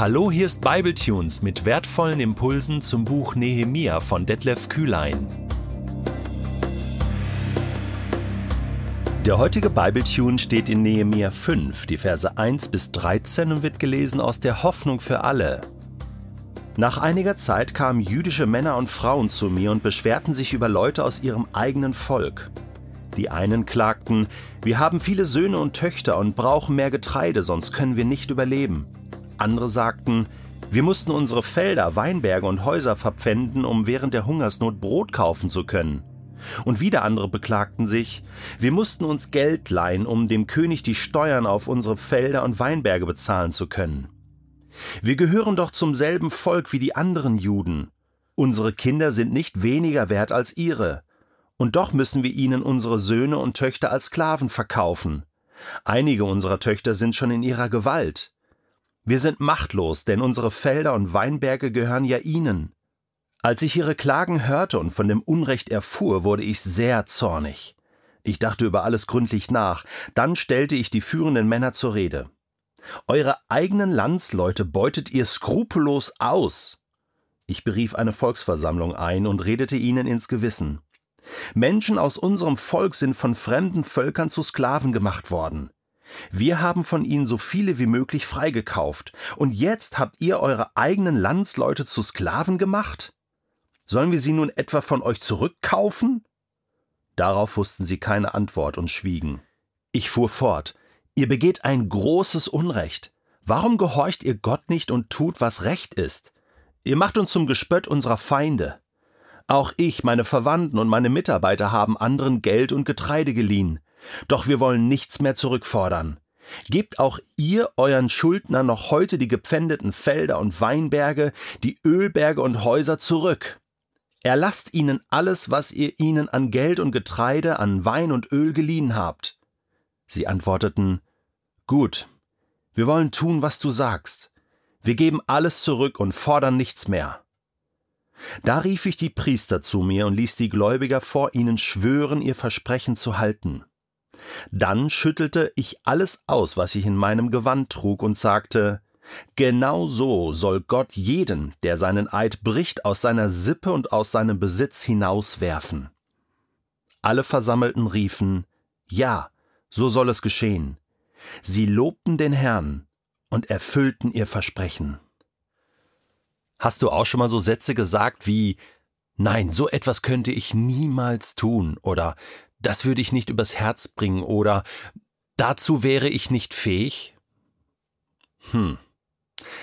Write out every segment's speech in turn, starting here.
Hallo, hier ist Bibletunes mit wertvollen Impulsen zum Buch Nehemia von Detlef Kühlein. Der heutige Bibletune steht in Nehemia 5, die Verse 1 bis 13 und wird gelesen aus der Hoffnung für alle. Nach einiger Zeit kamen jüdische Männer und Frauen zu mir und beschwerten sich über Leute aus ihrem eigenen Volk. Die einen klagten, wir haben viele Söhne und Töchter und brauchen mehr Getreide, sonst können wir nicht überleben. Andere sagten, wir mussten unsere Felder, Weinberge und Häuser verpfänden, um während der Hungersnot Brot kaufen zu können. Und wieder andere beklagten sich, wir mussten uns Geld leihen, um dem König die Steuern auf unsere Felder und Weinberge bezahlen zu können. Wir gehören doch zum selben Volk wie die anderen Juden. Unsere Kinder sind nicht weniger wert als ihre. Und doch müssen wir ihnen unsere Söhne und Töchter als Sklaven verkaufen. Einige unserer Töchter sind schon in ihrer Gewalt. Wir sind machtlos, denn unsere Felder und Weinberge gehören ja ihnen. Als ich ihre Klagen hörte und von dem Unrecht erfuhr, wurde ich sehr zornig. Ich dachte über alles gründlich nach, dann stellte ich die führenden Männer zur Rede. Eure eigenen Landsleute beutet ihr skrupellos aus. Ich berief eine Volksversammlung ein und redete ihnen ins Gewissen. Menschen aus unserem Volk sind von fremden Völkern zu Sklaven gemacht worden. Wir haben von ihnen so viele wie möglich freigekauft, und jetzt habt ihr eure eigenen Landsleute zu Sklaven gemacht? Sollen wir sie nun etwa von euch zurückkaufen? Darauf wussten sie keine Antwort und schwiegen. Ich fuhr fort. Ihr begeht ein großes Unrecht. Warum gehorcht ihr Gott nicht und tut, was recht ist? Ihr macht uns zum Gespött unserer Feinde. Auch ich, meine Verwandten und meine Mitarbeiter haben anderen Geld und Getreide geliehen. Doch wir wollen nichts mehr zurückfordern. Gebt auch ihr euren Schuldner noch heute die gepfändeten Felder und Weinberge, die Ölberge und Häuser zurück. Erlasst ihnen alles, was ihr ihnen an Geld und Getreide, an Wein und Öl geliehen habt. Sie antworteten Gut, wir wollen tun, was du sagst. Wir geben alles zurück und fordern nichts mehr. Da rief ich die Priester zu mir und ließ die Gläubiger vor ihnen schwören, ihr Versprechen zu halten. Dann schüttelte ich alles aus, was ich in meinem Gewand trug, und sagte Genau so soll Gott jeden, der seinen Eid bricht, aus seiner Sippe und aus seinem Besitz hinauswerfen. Alle Versammelten riefen Ja, so soll es geschehen. Sie lobten den Herrn und erfüllten ihr Versprechen. Hast du auch schon mal so Sätze gesagt wie Nein, so etwas könnte ich niemals tun oder das würde ich nicht übers Herz bringen oder dazu wäre ich nicht fähig? Hm,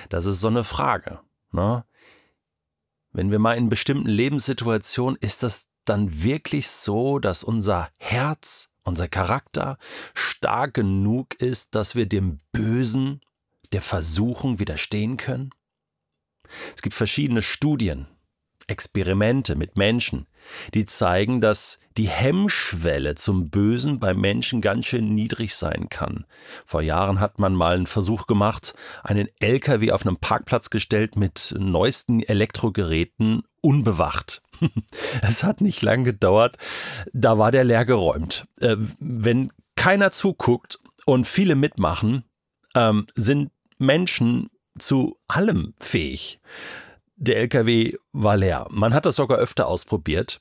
das ist so eine Frage. Ne? Wenn wir mal in bestimmten Lebenssituationen, ist das dann wirklich so, dass unser Herz, unser Charakter stark genug ist, dass wir dem Bösen, der Versuchung widerstehen können? Es gibt verschiedene Studien, Experimente mit Menschen, die zeigen, dass die Hemmschwelle zum Bösen bei Menschen ganz schön niedrig sein kann. Vor Jahren hat man mal einen Versuch gemacht, einen LKW auf einem Parkplatz gestellt mit neuesten Elektrogeräten unbewacht. es hat nicht lang gedauert, da war der leer geräumt. Äh, wenn keiner zuguckt und viele mitmachen, ähm, sind Menschen zu allem fähig. Der LKW war leer. Man hat das sogar öfter ausprobiert.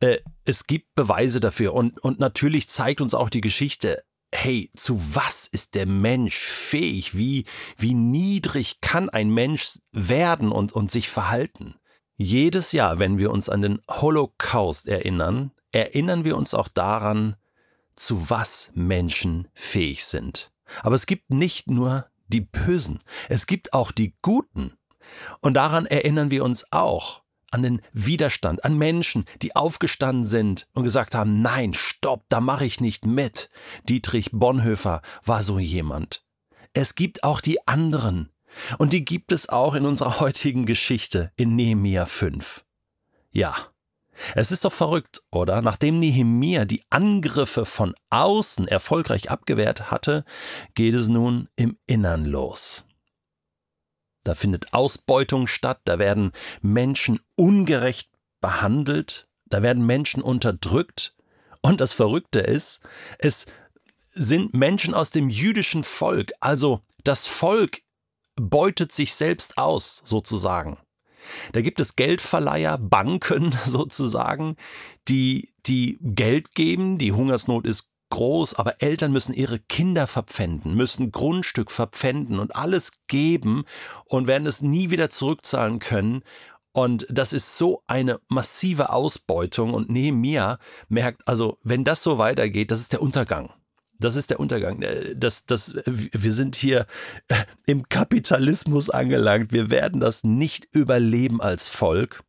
Äh, es gibt Beweise dafür und, und natürlich zeigt uns auch die Geschichte, hey, zu was ist der Mensch fähig? Wie, wie niedrig kann ein Mensch werden und, und sich verhalten? Jedes Jahr, wenn wir uns an den Holocaust erinnern, erinnern wir uns auch daran, zu was Menschen fähig sind. Aber es gibt nicht nur die Bösen, es gibt auch die Guten. Und daran erinnern wir uns auch an den Widerstand, an Menschen, die aufgestanden sind und gesagt haben, nein, stopp, da mache ich nicht mit. Dietrich Bonhoeffer war so jemand. Es gibt auch die anderen. Und die gibt es auch in unserer heutigen Geschichte in Nehemia 5. Ja, es ist doch verrückt, oder? Nachdem Nehemia die Angriffe von außen erfolgreich abgewehrt hatte, geht es nun im Innern los. Da findet Ausbeutung statt, da werden Menschen ungerecht behandelt, da werden Menschen unterdrückt. Und das Verrückte ist, es sind Menschen aus dem jüdischen Volk, also das Volk beutet sich selbst aus, sozusagen. Da gibt es Geldverleiher, Banken sozusagen, die, die Geld geben. Die Hungersnot ist groß, aber Eltern müssen ihre Kinder verpfänden, müssen Grundstück verpfänden und alles geben und werden es nie wieder zurückzahlen können. Und das ist so eine massive Ausbeutung. Und Nehemiah merkt, also, wenn das so weitergeht, das ist der Untergang. Das ist der Untergang. Äh, das, das, wir sind hier äh, im Kapitalismus angelangt. Wir werden das nicht überleben als Volk.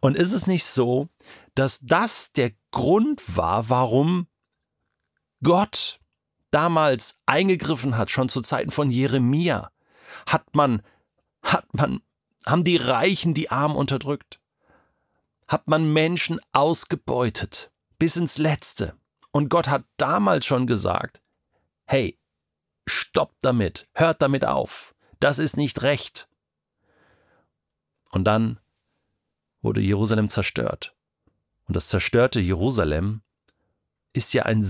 Und ist es nicht so, dass das der Grund war, warum Gott damals eingegriffen hat, schon zu Zeiten von Jeremia? Hat man, hat man haben die Reichen die Armen unterdrückt? Hat man Menschen ausgebeutet bis ins Letzte? Und Gott hat damals schon gesagt, hey, stoppt damit, hört damit auf, das ist nicht recht. Und dann wurde Jerusalem zerstört. Und das zerstörte Jerusalem ist ja ein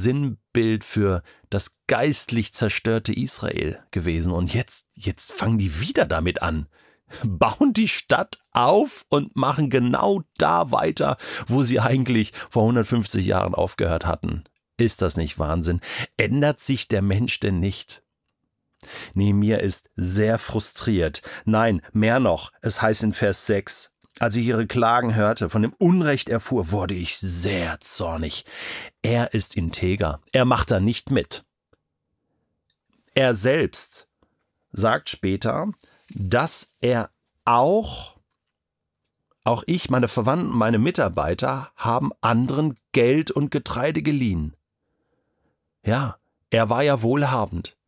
Sinnbild für das geistlich zerstörte Israel gewesen. Und jetzt, jetzt fangen die wieder damit an bauen die Stadt auf und machen genau da weiter, wo sie eigentlich vor 150 Jahren aufgehört hatten. Ist das nicht Wahnsinn? Ändert sich der Mensch denn nicht? Nehemiah ist sehr frustriert. Nein, mehr noch, es heißt in Vers 6, als ich ihre Klagen hörte, von dem Unrecht erfuhr, wurde ich sehr zornig. Er ist integer, er macht da nicht mit. Er selbst sagt später, dass er auch, auch ich, meine Verwandten, meine Mitarbeiter haben anderen Geld und Getreide geliehen. Ja, er war ja wohlhabend.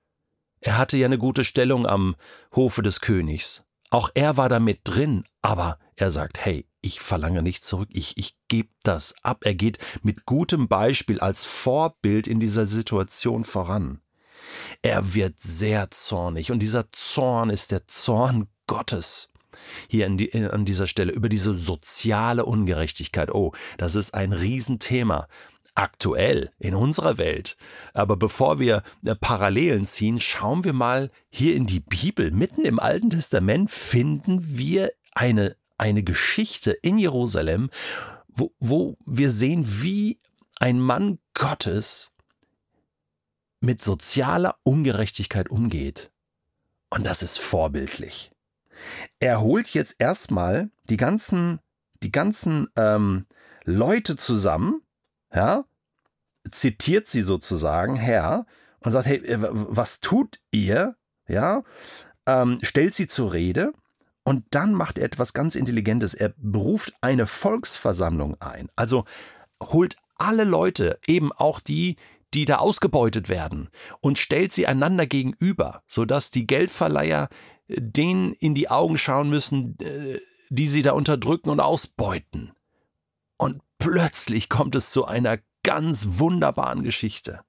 Er hatte ja eine gute Stellung am Hofe des Königs. Auch er war damit drin, aber er sagt, hey, ich verlange nicht zurück, ich, ich gebe das ab. Er geht mit gutem Beispiel als Vorbild in dieser Situation voran. Er wird sehr zornig und dieser Zorn ist der Zorn Gottes. Hier die, an dieser Stelle über diese soziale Ungerechtigkeit. Oh, das ist ein Riesenthema aktuell in unserer Welt. Aber bevor wir äh, Parallelen ziehen, schauen wir mal hier in die Bibel. Mitten im Alten Testament finden wir eine, eine Geschichte in Jerusalem, wo, wo wir sehen, wie ein Mann Gottes mit sozialer Ungerechtigkeit umgeht. Und das ist vorbildlich. Er holt jetzt erstmal die ganzen, die ganzen ähm, Leute zusammen, ja, zitiert sie sozusagen her und sagt, hey, was tut ihr? Ja, ähm, stellt sie zur Rede und dann macht er etwas ganz Intelligentes. Er beruft eine Volksversammlung ein. Also holt alle Leute, eben auch die, die da ausgebeutet werden und stellt sie einander gegenüber, sodass die Geldverleiher äh, denen in die Augen schauen müssen, äh, die sie da unterdrücken und ausbeuten. Und plötzlich kommt es zu einer ganz wunderbaren Geschichte.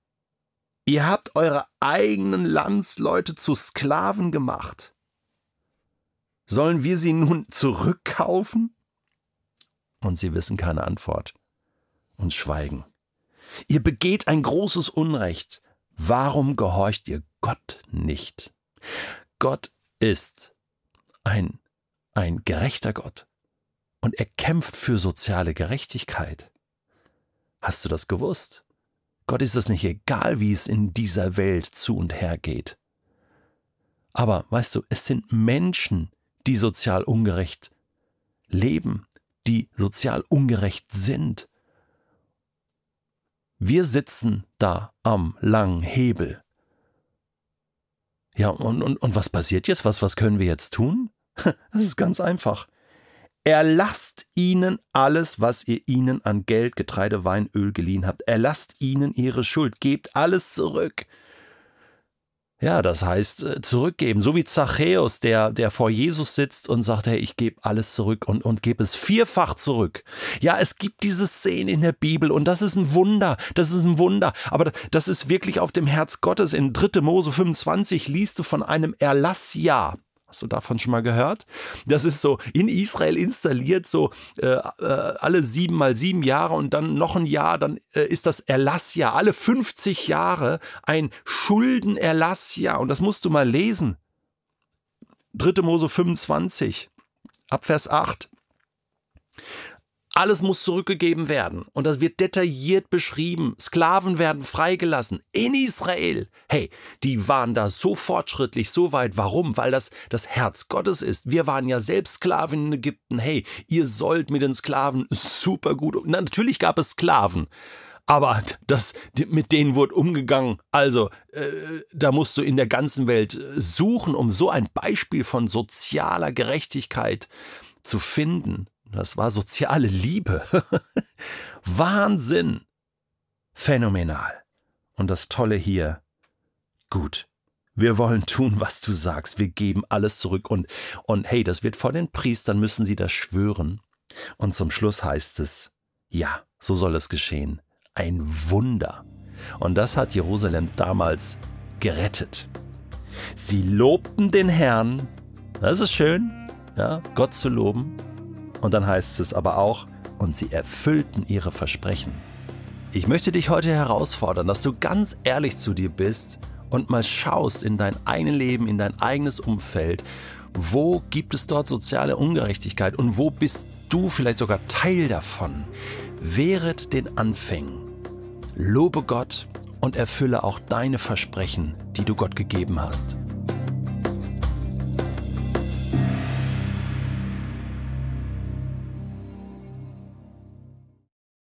Ihr habt eure eigenen Landsleute zu Sklaven gemacht. Sollen wir sie nun zurückkaufen? Und sie wissen keine Antwort und schweigen. Ihr begeht ein großes Unrecht. Warum gehorcht ihr Gott nicht? Gott ist ein, ein gerechter Gott und er kämpft für soziale Gerechtigkeit. Hast du das gewusst? Gott ist es nicht egal, wie es in dieser Welt zu und her geht. Aber weißt du, es sind Menschen, die sozial ungerecht leben, die sozial ungerecht sind. Wir sitzen da am langen Hebel. Ja, und, und, und was passiert jetzt? Was, was können wir jetzt tun? Das ist ganz einfach. Erlasst ihnen alles, was ihr ihnen an Geld, Getreide, Wein, Öl geliehen habt. Erlasst ihnen ihre Schuld. Gebt alles zurück. Ja, das heißt äh, zurückgeben. So wie Zachäus, der, der vor Jesus sitzt und sagt, hey, ich gebe alles zurück und, und gebe es vierfach zurück. Ja, es gibt diese Szene in der Bibel und das ist ein Wunder. Das ist ein Wunder. Aber das ist wirklich auf dem Herz Gottes. In 3. Mose 25 liest du von einem Erlassjahr. Hast du davon schon mal gehört? Das ist so in Israel installiert, so äh, äh, alle sieben mal sieben Jahre und dann noch ein Jahr, dann äh, ist das Erlassjahr. Alle 50 Jahre ein Schuldenerlassjahr. Und das musst du mal lesen. 3. Mose 25, Abvers 8. Alles muss zurückgegeben werden. Und das wird detailliert beschrieben. Sklaven werden freigelassen. In Israel. Hey, die waren da so fortschrittlich, so weit. Warum? Weil das das Herz Gottes ist. Wir waren ja selbst Sklaven in Ägypten. Hey, ihr sollt mit den Sklaven super gut. Na, natürlich gab es Sklaven. Aber das, mit denen wurde umgegangen. Also, äh, da musst du in der ganzen Welt suchen, um so ein Beispiel von sozialer Gerechtigkeit zu finden. Das war soziale Liebe. Wahnsinn. Phänomenal. Und das Tolle hier. Gut. Wir wollen tun, was du sagst. Wir geben alles zurück. Und, und hey, das wird vor den Priestern, müssen sie das schwören. Und zum Schluss heißt es, ja, so soll es geschehen. Ein Wunder. Und das hat Jerusalem damals gerettet. Sie lobten den Herrn. Das ist schön, ja, Gott zu loben. Und dann heißt es aber auch, und sie erfüllten ihre Versprechen. Ich möchte dich heute herausfordern, dass du ganz ehrlich zu dir bist und mal schaust in dein eigenes Leben, in dein eigenes Umfeld, wo gibt es dort soziale Ungerechtigkeit und wo bist du vielleicht sogar Teil davon. Wehret den Anfängen, lobe Gott und erfülle auch deine Versprechen, die du Gott gegeben hast.